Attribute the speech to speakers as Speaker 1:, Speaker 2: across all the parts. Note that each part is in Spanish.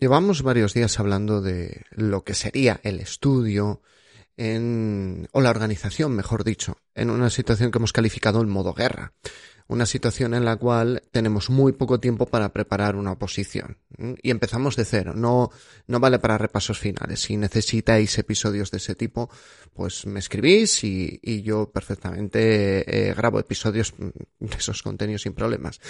Speaker 1: Llevamos varios días hablando de lo que sería el estudio en, o la organización, mejor dicho, en una situación que hemos calificado en modo guerra una situación en la cual tenemos muy poco tiempo para preparar una oposición. Y empezamos de cero. No, no vale para repasos finales. Si necesitáis episodios de ese tipo, pues me escribís y, y yo perfectamente eh, grabo episodios de esos contenidos sin problemas.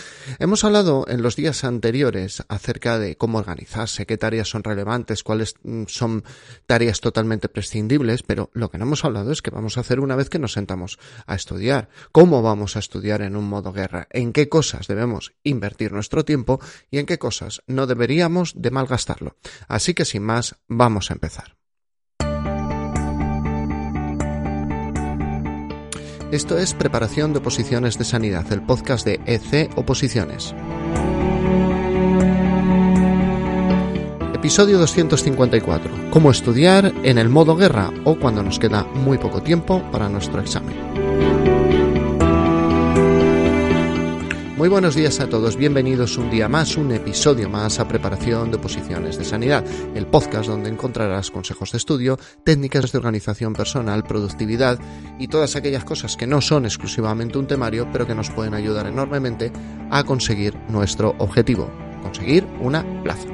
Speaker 1: Hemos hablado en los días anteriores acerca de cómo organizarse, qué tareas son relevantes, cuáles mm, son tareas totalmente prescindibles, pero lo que no hemos hablado es que vamos a hacer una vez que nos sentamos a estudiar. ¿Cómo vamos a estudiar en un modo guerra, en qué cosas debemos invertir nuestro tiempo y en qué cosas no deberíamos de malgastarlo. Así que sin más, vamos a empezar. Esto es Preparación de Oposiciones de Sanidad, el podcast de EC Oposiciones. Episodio 254. Cómo estudiar en el modo guerra o cuando nos queda muy poco tiempo para nuestro examen. Muy buenos días a todos, bienvenidos un día más, un episodio más a Preparación de Oposiciones de Sanidad, el podcast donde encontrarás consejos de estudio, técnicas de organización personal, productividad y todas aquellas cosas que no son exclusivamente un temario, pero que nos pueden ayudar enormemente a conseguir nuestro objetivo, conseguir una plaza.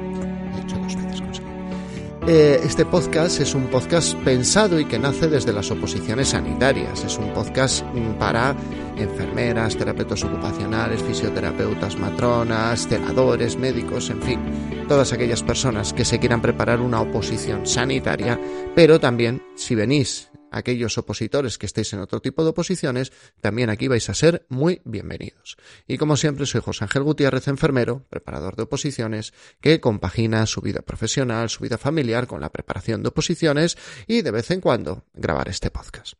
Speaker 1: Eh, este podcast es un podcast pensado y que nace desde las oposiciones sanitarias. Es un podcast mm, para enfermeras, terapeutas ocupacionales, fisioterapeutas, matronas, celadores, médicos, en fin, todas aquellas personas que se quieran preparar una oposición sanitaria, pero también si venís aquellos opositores que estéis en otro tipo de oposiciones, también aquí vais a ser muy bienvenidos. Y como siempre, soy José Ángel Gutiérrez, enfermero, preparador de oposiciones, que compagina su vida profesional, su vida familiar con la preparación de oposiciones y de vez en cuando grabar este podcast.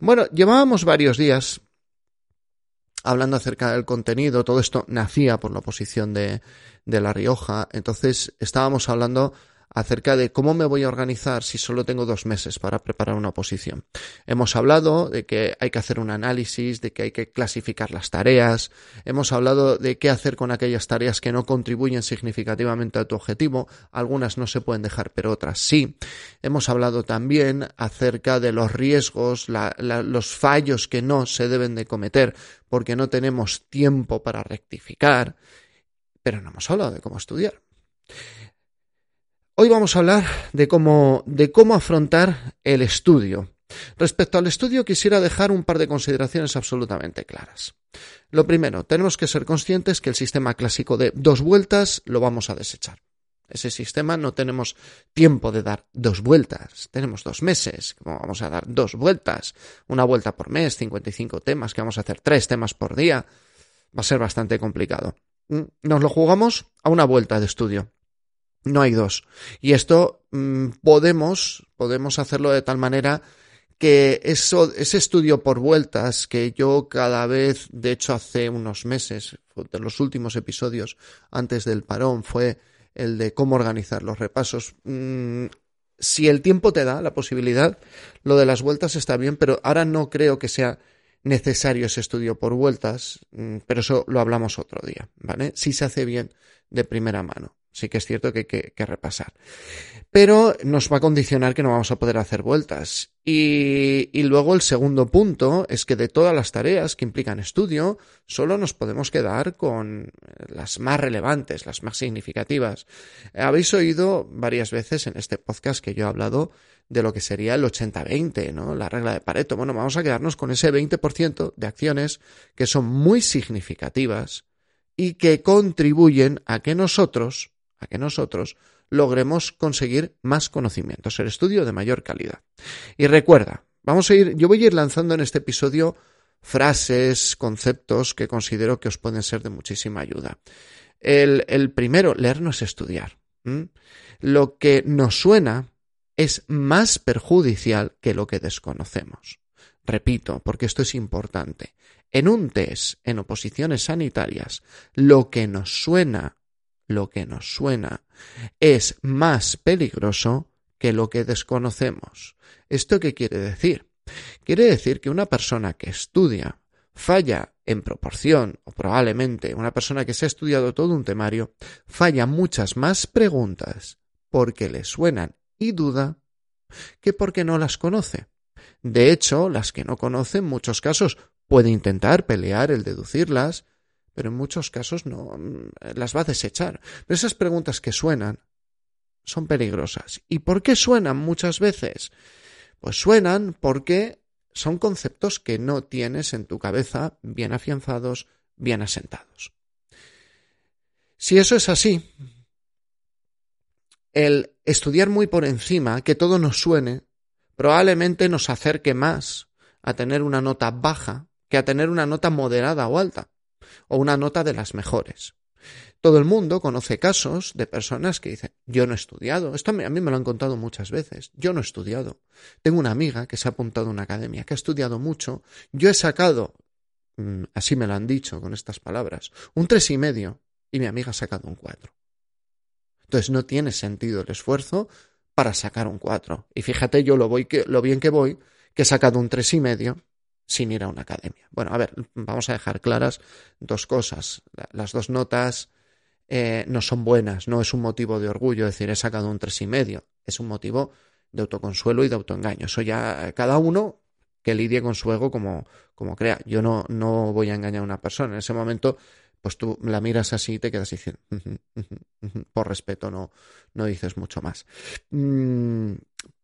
Speaker 1: Bueno, llevábamos varios días hablando acerca del contenido, todo esto nacía por la oposición de, de La Rioja, entonces estábamos hablando acerca de cómo me voy a organizar si solo tengo dos meses para preparar una oposición. Hemos hablado de que hay que hacer un análisis, de que hay que clasificar las tareas, hemos hablado de qué hacer con aquellas tareas que no contribuyen significativamente a tu objetivo, algunas no se pueden dejar, pero otras sí. Hemos hablado también acerca de los riesgos, los fallos que no se deben de cometer porque no tenemos tiempo para rectificar, pero no hemos hablado de cómo estudiar. Hoy vamos a hablar de cómo, de cómo afrontar el estudio. Respecto al estudio quisiera dejar un par de consideraciones absolutamente claras. Lo primero, tenemos que ser conscientes que el sistema clásico de dos vueltas lo vamos a desechar. Ese sistema no tenemos tiempo de dar dos vueltas, tenemos dos meses, vamos a dar dos vueltas, una vuelta por mes, 55 temas, que vamos a hacer tres temas por día, va a ser bastante complicado. Mm, nos lo jugamos a una vuelta de estudio. No hay dos. Y esto mm, podemos, podemos hacerlo de tal manera que eso, ese estudio por vueltas que yo cada vez, de hecho hace unos meses, de los últimos episodios antes del parón, fue el de cómo organizar los repasos. Mm, si el tiempo te da la posibilidad, lo de las vueltas está bien, pero ahora no creo que sea necesario ese estudio por vueltas, mm, pero eso lo hablamos otro día, ¿vale? Si se hace bien de primera mano. Sí que es cierto que hay que, repasar. Pero nos va a condicionar que no vamos a poder hacer vueltas. Y, y, luego el segundo punto es que de todas las tareas que implican estudio, solo nos podemos quedar con las más relevantes, las más significativas. Habéis oído varias veces en este podcast que yo he hablado de lo que sería el 80-20, ¿no? La regla de Pareto. Bueno, vamos a quedarnos con ese 20% de acciones que son muy significativas y que contribuyen a que nosotros que nosotros logremos conseguir más conocimientos, el estudio de mayor calidad. Y recuerda, vamos a ir, yo voy a ir lanzando en este episodio frases, conceptos que considero que os pueden ser de muchísima ayuda. El, el primero, leer no es estudiar. Lo que nos suena es más perjudicial que lo que desconocemos. Repito, porque esto es importante. En un test, en oposiciones sanitarias, lo que nos suena lo que nos suena es más peligroso que lo que desconocemos. ¿Esto qué quiere decir? Quiere decir que una persona que estudia falla en proporción, o probablemente una persona que se ha estudiado todo un temario, falla muchas más preguntas porque le suenan y duda que porque no las conoce. De hecho, las que no conoce en muchos casos puede intentar pelear el deducirlas, pero en muchos casos no mm, las va a desechar. Pero esas preguntas que suenan son peligrosas. ¿Y por qué suenan muchas veces? Pues suenan porque son conceptos que no tienes en tu cabeza bien afianzados, bien asentados. Si eso es así, el estudiar muy por encima, que todo nos suene, probablemente nos acerque más a tener una nota baja que a tener una nota moderada o alta, o una nota de las mejores. Todo el mundo conoce casos de personas que dicen, yo no he estudiado. Esto a mí, me lo han contado muchas veces. Yo no he estudiado. Tengo una amiga que se ha apuntado a una academia, que ha estudiado mucho. Yo he sacado, mm, así me lo han dicho con estas palabras, un tres y medio y mi amiga ha sacado un cuatro. Entonces no tiene sentido el esfuerzo para sacar un cuatro. Y fíjate yo lo, voy lo bien que voy, que he sacado un tres y medio sin ir a una academia. Bueno, a ver, vamos a dejar claras dos cosas. Las dos notas eh, no son buenas, no es un motivo de orgullo decir he sacado un tres y medio, es un motivo de autoconsuelo y de autoengaño. Eso ya cada uno que lidie con su ego como, como crea. Yo no, no voy a engañar a una persona. En ese momento, pues tú la miras así y te quedas diciendo, por respeto, no, no dices mucho más. Mm,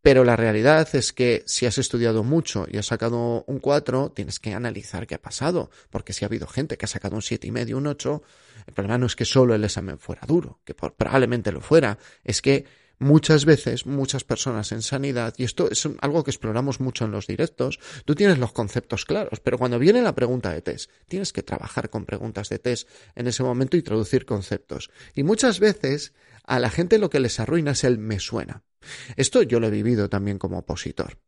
Speaker 1: pero la realidad es que si has estudiado mucho y has sacado un 4, tienes que analizar qué ha pasado. Porque si ha habido gente que ha sacado un siete y medio, un 8, el problema no es que solo el examen fuera duro, que probablemente lo fuera, es que muchas veces, muchas personas en sanidad, y esto es algo que exploramos mucho en los directos, tú tienes los conceptos claros, pero cuando viene la pregunta de test, tienes que trabajar con preguntas de test en ese momento y traducir conceptos. Y muchas veces a la gente lo que les arruina es el me suena. Esto yo lo he vivido también como opositor.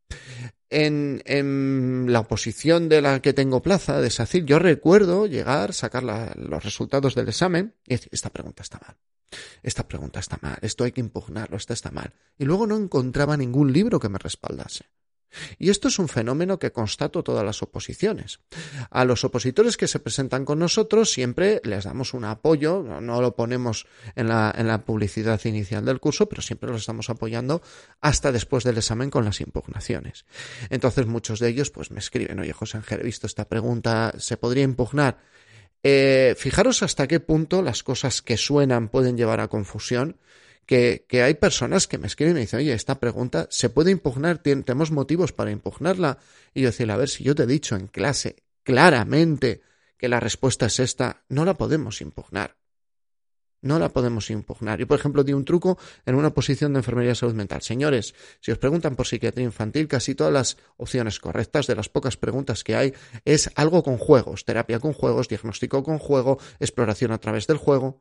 Speaker 1: En, en la oposición de la que tengo plaza, de SACIR, yo recuerdo llegar, sacar los resultados del examen y decir, esta pregunta está mal. Esta pregunta está mal, esto hay que impugnarlo, esta está mal. Y luego no encontraba ningún libro que me respaldase. Y esto es un fenómeno que constato todas las oposiciones. A los opositores que se presentan con nosotros siempre les damos un apoyo, no lo ponemos en la, en la publicidad inicial del curso, pero siempre los estamos apoyando hasta después del examen con las impugnaciones. Entonces muchos de ellos pues me escriben, oye José Ángel, he visto esta pregunta, ¿se podría impugnar? Eh, fijaros hasta qué punto las cosas que suenan pueden llevar a confusión que, hay personas que me escriben y dicen, oye, esta pregunta se puede impugnar, tenemos motivos para impugnarla. Y yo decir, a ver, si yo te he dicho en clase claramente que la respuesta es esta, no la podemos impugnar. No la podemos impugnar. Yo, por ejemplo, di un truco en una posición de enfermería de salud mental. Señores, si os preguntan por psiquiatría infantil, casi todas las opciones correctas, de las pocas preguntas que hay, es algo con juegos, terapia con juegos, diagnóstico con juego, exploración a través del juego.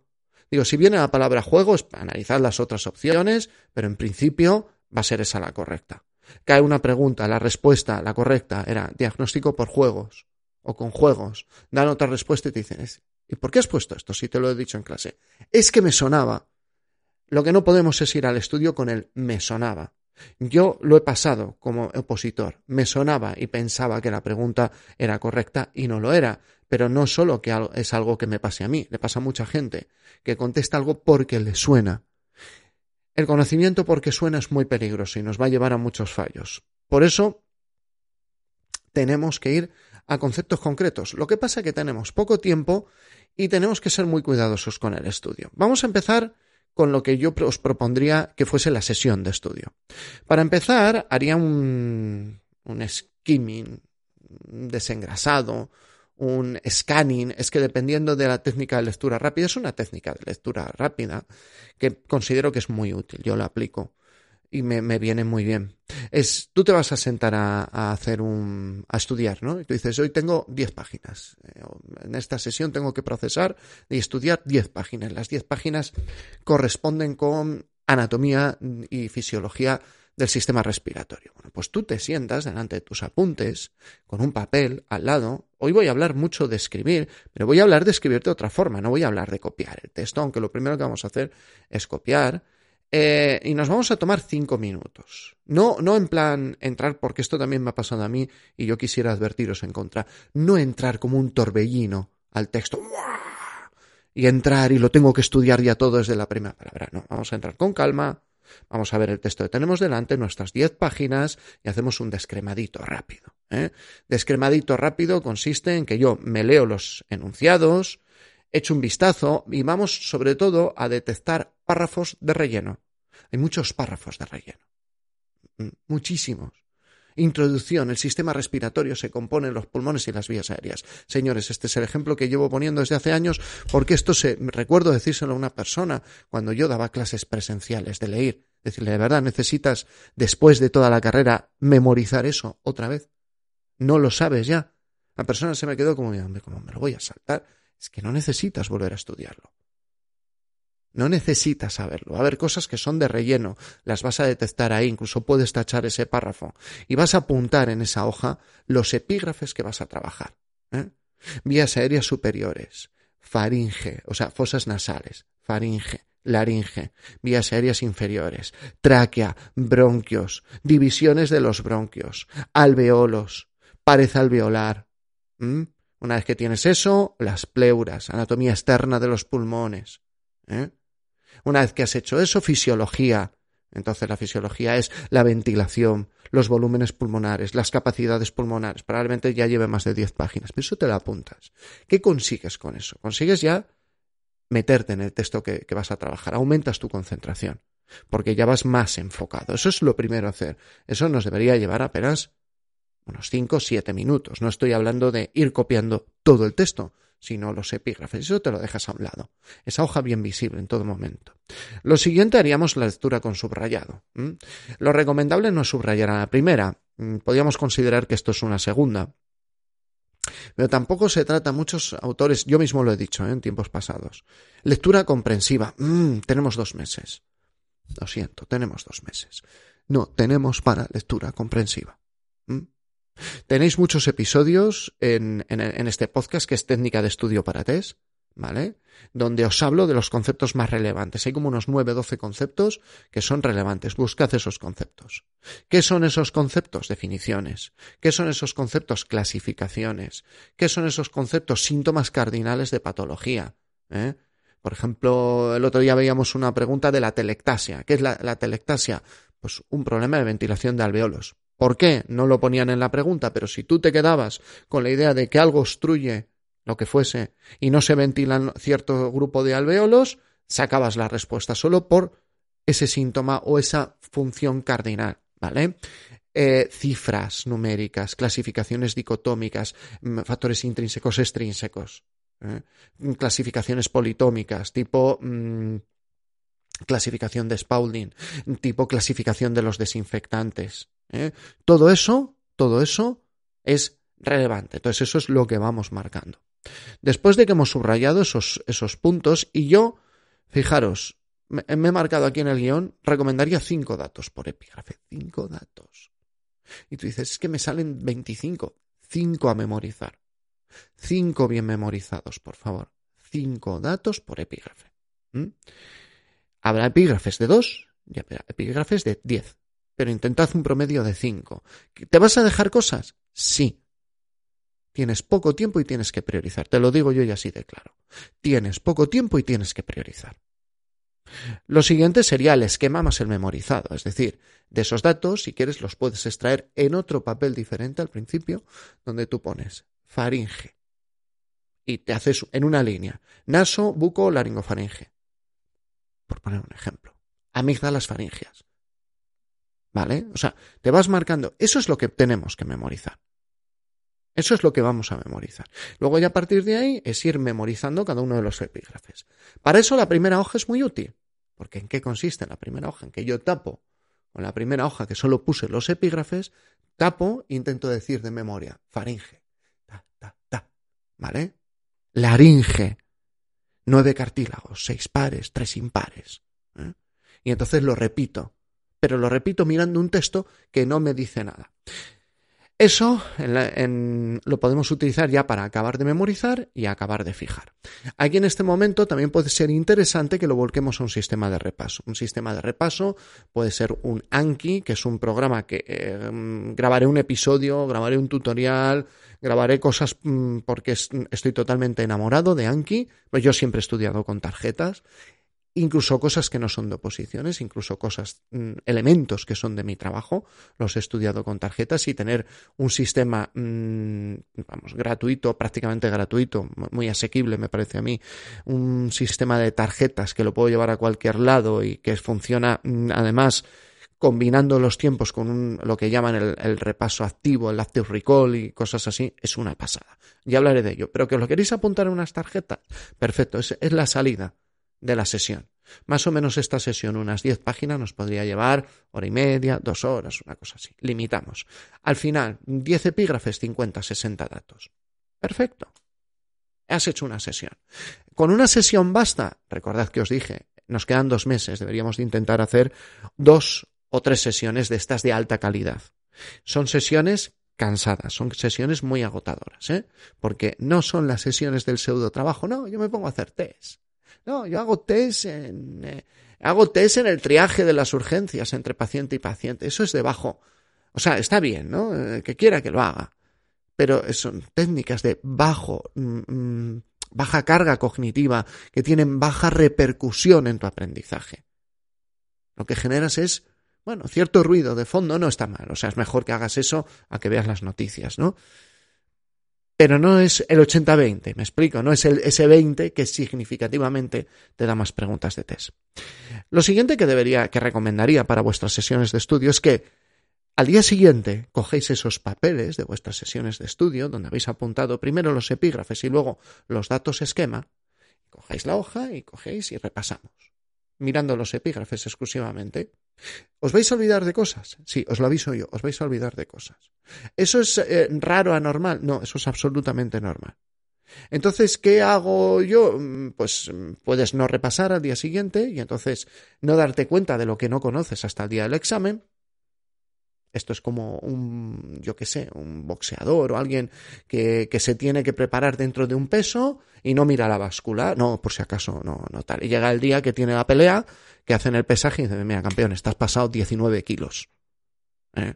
Speaker 1: Digo, si viene la palabra juegos, analizad las otras opciones, pero en principio va a ser esa la correcta. Cae una pregunta, la respuesta, la correcta, era diagnóstico por juegos o con juegos. Dan otra respuesta y te dicen, ¿y por qué has puesto esto si te lo he dicho en clase? Es que me sonaba. Lo que no podemos es ir al estudio con el me sonaba. Yo lo he pasado como opositor. Me sonaba y pensaba que la pregunta era correcta y no lo era. Pero no solo que es algo que me pase a mí, le pasa a mucha gente, que contesta algo porque le suena. El conocimiento porque suena es muy peligroso y nos va a llevar a muchos fallos. Por eso tenemos que ir a conceptos concretos. Lo que pasa es que tenemos poco tiempo y tenemos que ser muy cuidadosos con el estudio. Vamos a empezar con lo que yo os propondría que fuese la sesión de estudio. Para empezar, haría un, un skimming, desengrasado, un scanning, es que dependiendo de la técnica de lectura rápida, es una técnica de lectura rápida que considero que es muy útil, yo la aplico y me, me viene muy bien. Es, tú te vas a sentar a, a, hacer un, a estudiar, ¿no? Y tú dices, hoy tengo 10 páginas. Eh, en esta sesión tengo que procesar y estudiar 10 páginas. Las 10 páginas corresponden con anatomía y fisiología del sistema respiratorio. Bueno, pues tú te sientas delante de tus apuntes con un papel al lado. Hoy voy a hablar mucho de escribir, pero voy a hablar de escribir de otra forma, no voy a hablar de copiar el texto, aunque lo primero que vamos a hacer es copiar Eh, y nos vamos a tomar cinco minutos. No, no en plan entrar, porque esto también me ha pasado a mí y yo quisiera advertiros en contra. No entrar como un torbellino al texto y entrar y lo tengo que estudiar ya todo desde la primera palabra. No, vamos a entrar con calma, vamos a ver el texto que tenemos delante, nuestras diez páginas y hacemos un descremadito rápido. ¿eh? Descremadito rápido consiste en que yo me leo los enunciados, echo un vistazo y vamos sobre todo a detectar párrafos de relleno. Hay muchos párrafos de relleno. Mm, muchísimos. Introducción. El sistema respiratorio se compone en los pulmones y las vías aéreas. Señores, este es el ejemplo que llevo poniendo desde hace años porque esto se, recuerdo decírselo a una persona cuando yo daba clases presenciales de leer. Decirle, de verdad, necesitas, después de toda la carrera, memorizar eso otra vez. No lo sabes ya. La persona se me quedó como, como me lo voy a saltar es que no necesitas volver a estudiarlo. No necesitas saberlo. A haber cosas que son de relleno, las vas a detectar ahí, incluso puedes tachar ese párrafo y vas a apuntar en esa hoja los epígrafes que vas a trabajar. ¿eh? Vías aéreas superiores, faringe, o sea, fosas nasales, faringe, laringe, vías aéreas inferiores, tráquea, bronquios, divisiones de los bronquios, alveolos, pared alveolar. Una vez que tienes eso, las pleuras, anatomía externa de los pulmones. ¿eh? Una vez que has hecho eso, fisiología. Entonces la fisiología es la ventilación, los volúmenes pulmonares, las capacidades pulmonares. Probablemente ya lleve más de 10 páginas, pero eso te lo apuntas. ¿Qué consigues con eso? Consigues ya meterte en el texto que, que vas a trabajar, aumentas tu concentración, porque ya vas más enfocado. Eso es lo primero a hacer. Eso nos debería llevar apenas unos 5 o 7 minutos. No estoy hablando de ir copiando todo el texto, sino los epígrafes. Eso te lo dejas a un lado. Esa hoja bien visible en todo momento. Lo siguiente haríamos la lectura con subrayado. Lo recomendable no es subrayar a la primera. Mm, podríamos considerar que esto es una segunda. Pero tampoco se trata, muchos autores, yo mismo lo he dicho ¿eh? en tiempos pasados. Lectura comprensiva. Mm, tenemos dos meses. Lo siento, tenemos dos meses. No, tenemos para lectura comprensiva. Tenéis muchos episodios en, este podcast que es técnica de estudio para test, ¿vale? Donde os hablo de los conceptos más relevantes. Hay como unos 9, 12 conceptos que son relevantes. Buscad esos conceptos. ¿Qué son esos conceptos? Definiciones. ¿Qué son esos conceptos? Clasificaciones. ¿Qué son esos conceptos? Síntomas cardinales de patología. ¿eh? Por ejemplo, el otro día veíamos una pregunta de la telectasia. ¿Qué es la, la telectasia? Pues un problema de ventilación de alveolos. ¿Por qué? No lo ponían en la pregunta, pero si tú te quedabas con la idea de que algo obstruye lo que fuese y no se ventilan cierto grupo de alveolos, sacabas la respuesta solo por ese síntoma o esa función cardinal, ¿vale? Eh, cifras numéricas, clasificaciones dicotómicas, mm, factores intrínsecos, extrínsecos, ¿eh? clasificaciones politómicas, tipo mm, clasificación de Spaulding, tipo clasificación de los desinfectantes, ¿eh? Todo eso, todo eso es relevante. Entonces eso es lo que vamos marcando. Después de que hemos subrayado esos, esos puntos y yo, fijaros, me, he marcado aquí en el guion, recomendaría cinco datos por epígrafe. Cinco datos. Y tú dices, es que me salen 25. Cinco a memorizar. Cinco bien memorizados, por favor. Cinco datos por epígrafe. Habrá epígrafes de dos y epígrafes de diez pero intentad un promedio de 5. ¿Te vas a dejar cosas? Sí. Tienes poco tiempo y tienes que priorizar. Te lo digo yo y así de claro. Tienes poco tiempo y tienes que priorizar. Lo siguiente sería el esquema más el memorizado, es decir, de esos datos, si quieres, los puedes extraer en otro papel diferente al principio, donde tú pones faringe y te haces en una línea naso, buco, laringofaringe. Por poner un ejemplo. Amígdalas faringias. ¿Vale? O sea, te vas marcando. Eso es lo que tenemos que memorizar. Eso es lo que vamos a memorizar. Luego ya a partir de ahí es ir memorizando cada uno de los epígrafes. Para eso la primera hoja es muy útil. Porque ¿en qué consiste la primera hoja? En que yo tapo con la primera hoja que solo puse los epígrafes, tapo intento decir de memoria, faringe, ta, ta, ta, ¿vale? Laringe, nueve cartílagos, seis pares, tres impares. ¿eh? Y entonces lo repito pero lo repito mirando un texto que no me dice nada. Eso lo podemos utilizar ya para acabar de memorizar y acabar de fijar. Aquí en este momento también puede ser interesante que lo volquemos a un sistema de repaso. Un sistema de repaso puede ser un Anki, que es un programa que eh, grabaré un episodio, grabaré un tutorial, grabaré cosas mm, porque estoy totalmente enamorado de Anki. Pues yo siempre he estudiado con tarjetas incluso cosas que no son de oposiciones, incluso cosas, mm, elementos que son de mi trabajo, los he estudiado con tarjetas y tener un sistema, mm, vamos, gratuito, prácticamente gratuito, muy asequible me parece a mí, un sistema de tarjetas que lo puedo llevar a cualquier lado y que funciona mm, además combinando los tiempos con lo que llaman el, repaso activo, el active recall y cosas así, es una pasada. Ya hablaré de ello. Pero que os lo queréis apuntar en unas tarjetas, perfecto, es la salida de la sesión. Más o menos esta sesión, unas 10 páginas, nos podría llevar hora y media, dos horas, una cosa así. Limitamos. Al final, 10 epígrafes, 50, 60 datos. Perfecto. Has hecho una sesión. Con una sesión basta. Recordad que os dije, nos quedan dos meses. Deberíamos de intentar hacer dos o tres sesiones de estas de alta calidad. Son sesiones cansadas, son sesiones muy agotadoras, ¿eh? Porque no son las sesiones del pseudo trabajo, no, yo me pongo a hacer test no, yo hago test en, eh, hago en el triaje de las urgencias entre paciente y paciente. Eso es de bajo. O sea, está bien, ¿no? Eh, que quiera que lo haga. Pero son técnicas de bajo, mm, mm, baja carga cognitiva, que tienen baja repercusión en tu aprendizaje. Lo que generas es, bueno, cierto ruido de fondo no está mal. O sea, es mejor que hagas eso a que veas las noticias, ¿no? Pero no es el 80-20, me explico, no es ese 20 que significativamente te da más preguntas de test. Lo siguiente que debería, que recomendaría para vuestras sesiones de estudio es que al día siguiente cogéis esos papeles de vuestras sesiones de estudio, donde habéis apuntado primero los epígrafes y luego los datos esquema, cogéis la hoja y cogéis y repasamos, mirando los epígrafes exclusivamente. ¿Os vais a olvidar de cosas? Sí, os lo aviso yo, os vais a olvidar de cosas. ¿Eso es eh, raro, anormal? No, eso es absolutamente normal. Entonces, ¿qué hago yo? Mm, pues mm, puedes no repasar al día siguiente y entonces no darte cuenta de lo que no conoces hasta el día del examen esto es como un, yo qué sé, un boxeador o alguien que, que, se tiene que preparar dentro de un peso y no mira la báscula. No, por si acaso, no, no tal. Y llega el día que tiene la pelea, que hacen el pesaje y dicen, mira, campeón, estás pasado 19 kilos. ¿Eh?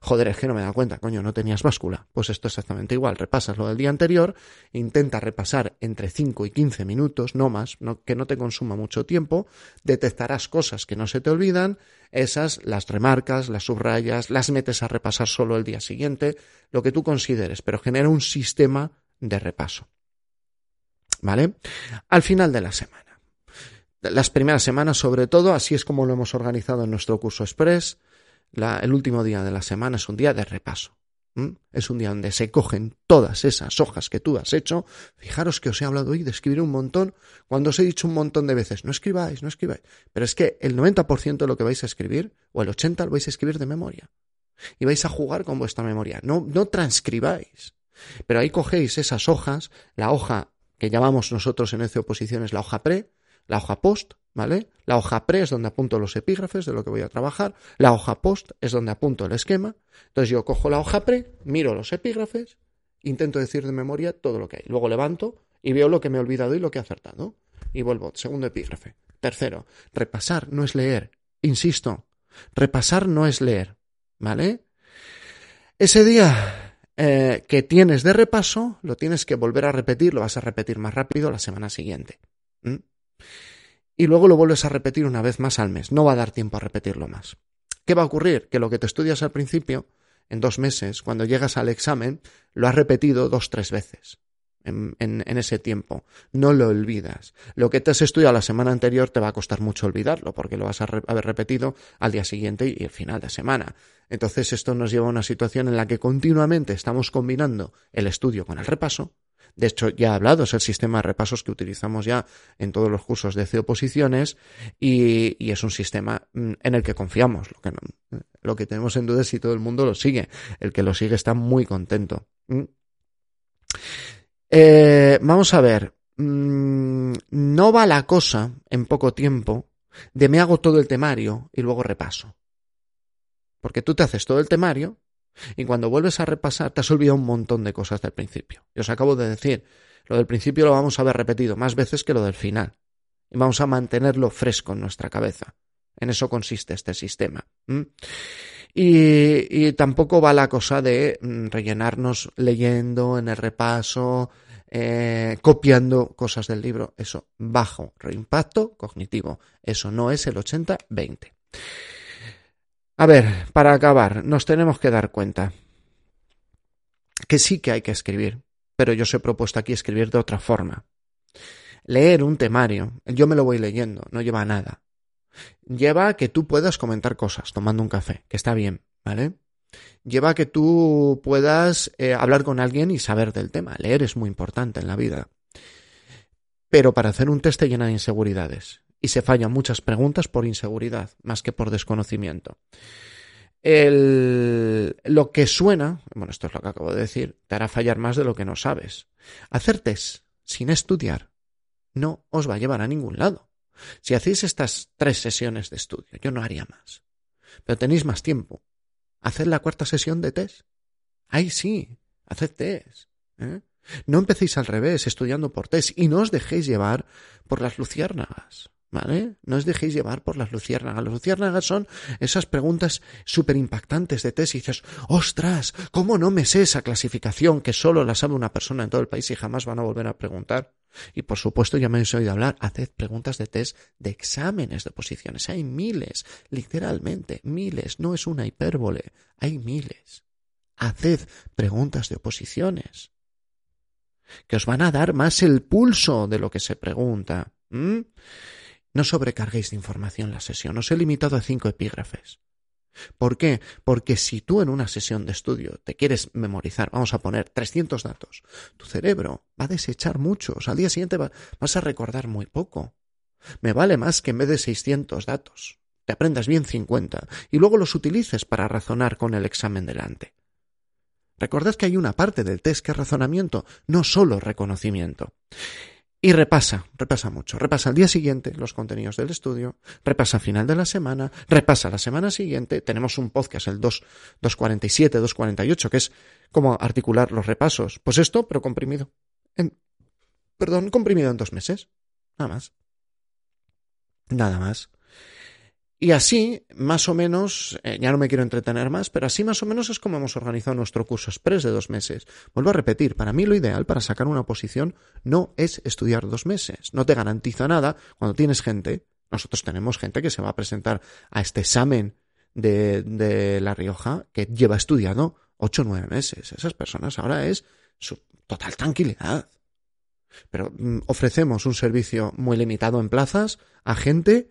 Speaker 1: Joder, es que no me da cuenta, coño, no tenías báscula. Pues esto es exactamente igual. Repasas lo del día anterior, intenta repasar entre 5 y 15 minutos, no más, que no te consuma mucho tiempo, detectarás cosas que no se te olvidan, esas las remarcas, las subrayas, las metes a repasar solo el día siguiente, lo que tú consideres, pero genera un sistema de repaso. ¿Vale? Al final de la semana. Las primeras semanas, sobre todo, así es como lo hemos organizado en nuestro curso Express el último día de la semana es un día de repaso. Es un día donde se cogen todas esas hojas que tú has hecho. Fijaros que os he hablado hoy de escribir un montón, cuando os he dicho un montón de veces, no escribáis, no escribáis. Pero es que el 90% de lo que vais a escribir, o el 80% lo vais a escribir de memoria. Y vais a jugar con vuestra memoria. No, no transcribáis. Pero ahí cogéis esas hojas, la hoja que llamamos nosotros en ECE Oposiciones la hoja pre, la hoja post, ¿vale? La hoja pre es donde apunto los epígrafes de lo que voy a trabajar, la hoja post es donde apunto el esquema. Entonces yo cojo la hoja pre, miro los epígrafes, intento decir de memoria todo lo que hay. Luego levanto y veo lo que me he olvidado y lo que he acertado. Y vuelvo, segundo epígrafe. Tercero, repasar no es leer. Insisto, repasar no es leer, ¿vale? Ese día eh, que tienes de repaso, lo tienes que volver a repetir, lo vas a repetir más rápido la semana siguiente y luego lo vuelves a repetir una vez más al mes. No va a dar tiempo a repetirlo más. ¿Qué va a ocurrir? Que lo que te estudias al principio, en dos meses, cuando llegas al examen, lo has repetido dos, tres veces. En, ese tiempo. No lo olvidas. Lo que te has estudiado la semana anterior te va a costar mucho olvidarlo, porque lo vas a haber repetido al día siguiente y el final de semana. Entonces esto nos lleva a una situación en la que continuamente estamos combinando el estudio con el repaso, de hecho, ya he hablado, es el sistema de repasos que utilizamos ya en todos los cursos de C-oposiciones y, y, es un sistema mm, en el que confiamos. Lo que, lo que tenemos en duda es si todo el mundo lo sigue. El que lo sigue está muy contento. Mm. Eh, vamos a ver. Mm, no va la cosa en poco tiempo de me hago todo el temario y luego repaso. Porque tú te haces todo el temario Y cuando vuelves a repasar, te has olvidado un montón de cosas del principio. Y os acabo de decir, lo del principio lo vamos a ver repetido más veces que lo del final. Y vamos a mantenerlo fresco en nuestra cabeza. En eso consiste este sistema. Y, tampoco va la cosa de mm, rellenarnos leyendo en el repaso, eh, copiando cosas del libro. Eso, bajo reimpacto cognitivo. Eso no es el 80-20. A ver, para acabar, nos tenemos que dar cuenta que sí que hay que escribir, pero yo os he propuesto aquí escribir de otra forma. Leer un temario, yo me lo voy leyendo, no lleva nada. Lleva a que tú puedas comentar cosas tomando un café, que está bien, ¿vale? Lleva a que tú puedas eh, hablar con alguien y saber del tema. Leer es muy importante en la vida. Pero para hacer un test te llena de inseguridades y se fallan muchas preguntas por inseguridad más que por desconocimiento. El, lo que suena, bueno, esto es lo que acabo de decir, te hará fallar más de lo que no sabes. Hacer test sin estudiar no os va a llevar a ningún lado. Si hacéis estas tres sesiones de estudio, yo no haría más. Pero tenéis más tiempo. Haced la cuarta sesión de test. Ahí sí, haced test. ¿eh? No empecéis al revés, estudiando por test, y no os dejéis llevar por las luciérnagas. ¿Vale? No os dejéis llevar por las luciérnagas. Las luciérnagas son esas preguntas súper impactantes de test y dices, ostras, ¿cómo no me sé esa clasificación que solo la sabe una persona en todo el país y jamás van a volver a preguntar? Y por supuesto, ya me habéis oído hablar, haced preguntas de test de exámenes de posiciones. Hay miles, literalmente, miles. No es una hipérbole, hay miles. Haced preguntas de oposiciones que os van a dar más el pulso de lo que se pregunta. No sobrecarguéis de información la sesión. Os he limitado a cinco epígrafes. ¿Por qué? Porque si tú en una sesión de estudio te quieres memorizar, vamos a poner 300 datos, tu cerebro va a desechar muchos. Al día siguiente vas a recordar muy poco. Me vale más que en vez de 600 datos te aprendas bien 50 y luego los utilices para razonar con el examen delante. Recordad que hay una parte del test que es razonamiento, no solo reconocimiento. Y repasa, repasa mucho. Repasa al día siguiente los contenidos del estudio, repasa a final de la semana, repasa la semana siguiente. Tenemos un podcast, el 2, 247, 248, que es como articular los repasos. Pues esto, pero comprimido. En, perdón, comprimido en dos meses. Nada más. Nada más. Y así, más o menos, eh, ya no me quiero entretener más, pero así más o menos es como hemos organizado nuestro curso express de dos meses. Vuelvo a repetir, para mí lo ideal para sacar una posición no es estudiar dos meses. No te garantiza nada cuando tienes gente. Nosotros tenemos gente que se va a presentar a este examen de, de La Rioja que lleva estudiado ocho o nueve meses. Esas personas ahora es su total tranquilidad. Pero mm, ofrecemos un servicio muy limitado en plazas a gente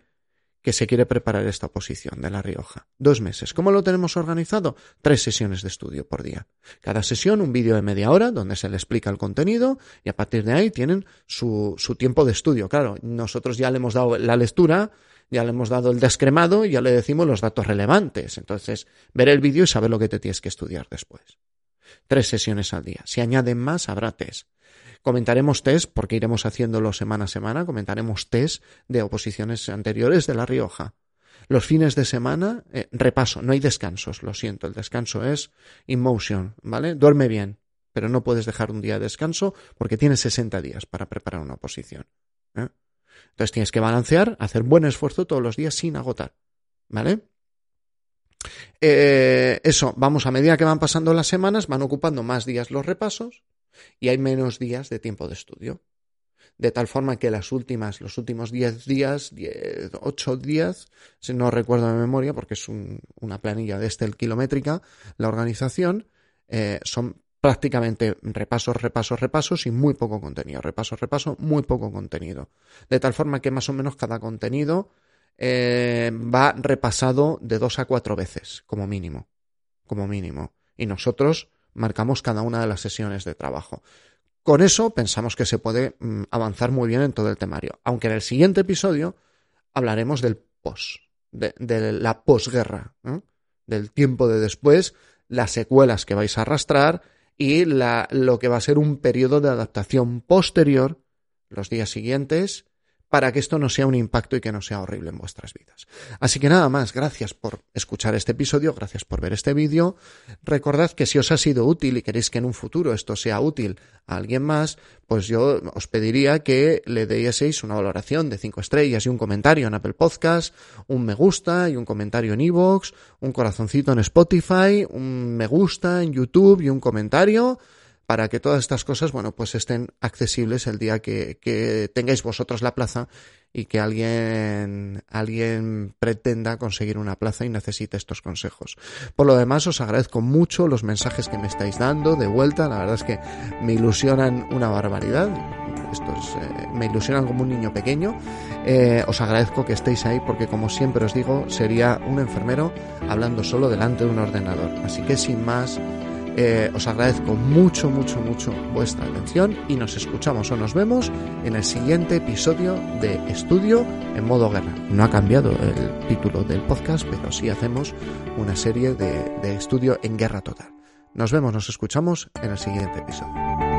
Speaker 1: que se quiere preparar esta oposición de La Rioja. Dos meses. ¿Cómo lo tenemos organizado? Tres sesiones de estudio por día. Cada sesión un vídeo de media hora donde se le explica el contenido y a partir de ahí tienen su, su tiempo de estudio. Claro, nosotros ya le hemos dado la lectura, ya le hemos dado el descremado y ya le decimos los datos relevantes. Entonces, ver el vídeo y saber lo que te tienes que estudiar después. Tres sesiones al día. Si añaden más, habrá test. Comentaremos test, porque iremos haciéndolo semana a semana, comentaremos test de oposiciones anteriores de La Rioja. Los fines de semana, eh, repaso, no hay descansos, lo siento, el descanso es motion, ¿vale? Duerme bien, pero no puedes dejar un día de descanso porque tienes 60 días para preparar una oposición. ¿eh? Entonces tienes que balancear, hacer buen esfuerzo todos los días sin agotar, ¿vale? Eh, eso, vamos a medida que van pasando las semanas, van ocupando más días los repasos y hay menos días de tiempo de estudio. De tal forma que las últimas, los últimos 10 días, 8 días, si no recuerdo de memoria, porque es una planilla de Estel kilométrica, la organización, eh, son prácticamente repasos, repasos, repasos y muy poco contenido. Repasos, repaso, muy poco contenido. De tal forma que más o menos cada contenido eh, va repasado de dos a cuatro veces, como mínimo. Como mínimo. Y nosotros marcamos cada una de las sesiones de trabajo. Con eso pensamos que se puede mm, avanzar muy bien en todo el temario, aunque en el siguiente episodio hablaremos del post, de, la posguerra, del tiempo de después, las secuelas que vais a arrastrar y la, lo que va a ser un periodo de adaptación posterior, los días siguientes, para que esto no sea un impacto y que no sea horrible en vuestras vidas. Así que nada más, gracias por escuchar este episodio, gracias por ver este vídeo. Recordad que si os ha sido útil y queréis que en un futuro esto sea útil a alguien más, pues yo os pediría que le deieseis una valoración de 5 estrellas y un comentario en Apple Podcast, un me gusta y un comentario en iVoox, un corazoncito en Spotify, un me gusta en YouTube y un comentario para que todas estas cosas, bueno, pues estén accesibles el día que, tengáis vosotros la plaza y que alguien, alguien pretenda conseguir una plaza y necesite estos consejos. Por lo demás, os agradezco mucho los mensajes que me estáis dando de vuelta. La verdad es que me ilusionan una barbaridad. Estos eh, me ilusionan como un niño pequeño. Eh, os agradezco que estéis ahí porque, como siempre os digo, sería un enfermero hablando solo delante de un ordenador. Así que sin más, eh, os agradezco mucho, mucho, mucho vuestra atención y nos escuchamos o nos vemos en el siguiente episodio de Estudio en modo guerra. No ha cambiado el título del podcast, pero sí hacemos una serie de, de estudio en guerra total. Nos vemos, nos escuchamos en el siguiente episodio.